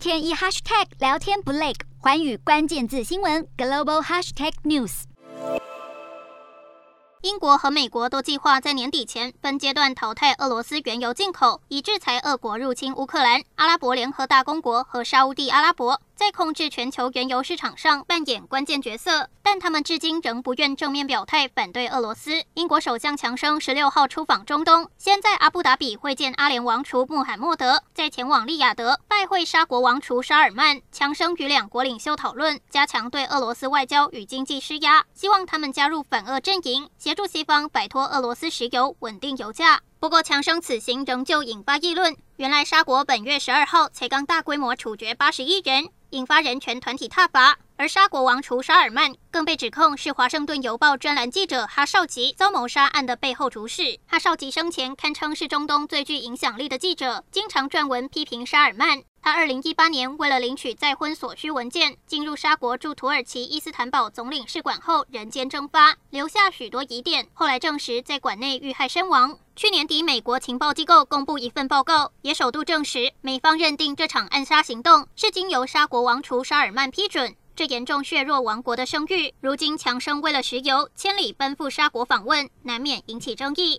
天一 hashtag 聊天不累，寰宇关键字新闻 global hashtag news。英国和美国都计划在年底前分阶段淘汰俄罗斯原油进口，以制裁俄国入侵乌克兰。阿拉伯联合大公国和沙乌地阿拉伯。在控制全球原油市场上扮演关键角色，但他们至今仍不愿正面表态反对俄罗斯。英国首相强生十六号出访中东，先在阿布达比会见阿联王储穆罕默德，再前往利雅得拜会沙国王储沙尔曼。强生与两国领袖讨论加强对俄罗斯外交与经济施压，希望他们加入反俄阵营，协助西方摆脱俄罗斯石油，稳定油价。不过，强生此行仍旧引发议论。原来，沙国本月十二号才刚大规模处决八十一人。引发人权团体挞伐，而沙国王除沙尔曼更被指控是《华盛顿邮报》专栏记者哈少吉遭谋杀案的背后主使。哈少吉生前堪称是中东最具影响力的记者，经常撰文批评沙尔曼。他二零一八年为了领取再婚所需文件，进入沙国驻土耳其伊斯坦堡总领事馆后，人间蒸发，留下许多疑点。后来证实在馆内遇害身亡。去年底，美国情报机构公布一份报告，也首度证实美方认定这场暗杀行动是经由沙国王储沙尔曼批准，这严重削弱王国的声誉。如今强生为了石油千里奔赴沙国访问，难免引起争议。